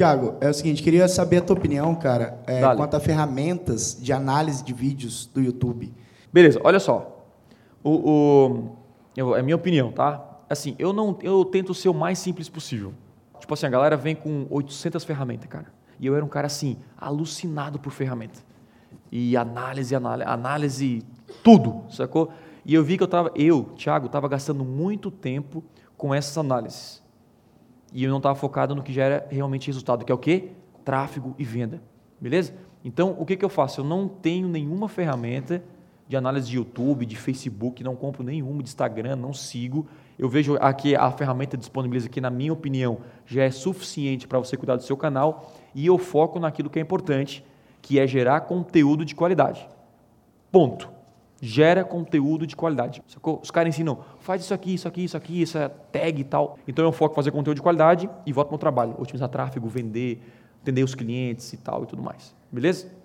Tiago, é o seguinte, queria saber a tua opinião, cara, é, quanto a ferramentas de análise de vídeos do YouTube. Beleza, olha só. O, o, eu, é minha opinião, tá? Assim, eu não, eu tento ser o mais simples possível. Tipo assim, a galera vem com 800 ferramentas, cara. E eu era um cara assim, alucinado por ferramenta. E análise, análise, análise, tudo, sacou? E eu vi que eu tava, eu, Thiago, estava gastando muito tempo com essas análises. E eu não estava focado no que gera realmente resultado, que é o quê? Tráfego e venda. Beleza? Então, o que, que eu faço? Eu não tenho nenhuma ferramenta de análise de YouTube, de Facebook, não compro nenhuma, de Instagram, não sigo. Eu vejo aqui a ferramenta disponibiliza que, na minha opinião, já é suficiente para você cuidar do seu canal e eu foco naquilo que é importante, que é gerar conteúdo de qualidade. Ponto gera conteúdo de qualidade. Os caras ensinam, faz isso aqui, isso aqui, isso aqui, isso é tag e tal. Então eu foco em fazer conteúdo de qualidade e volto para o meu trabalho, otimizar tráfego, vender, atender os clientes e tal e tudo mais. Beleza?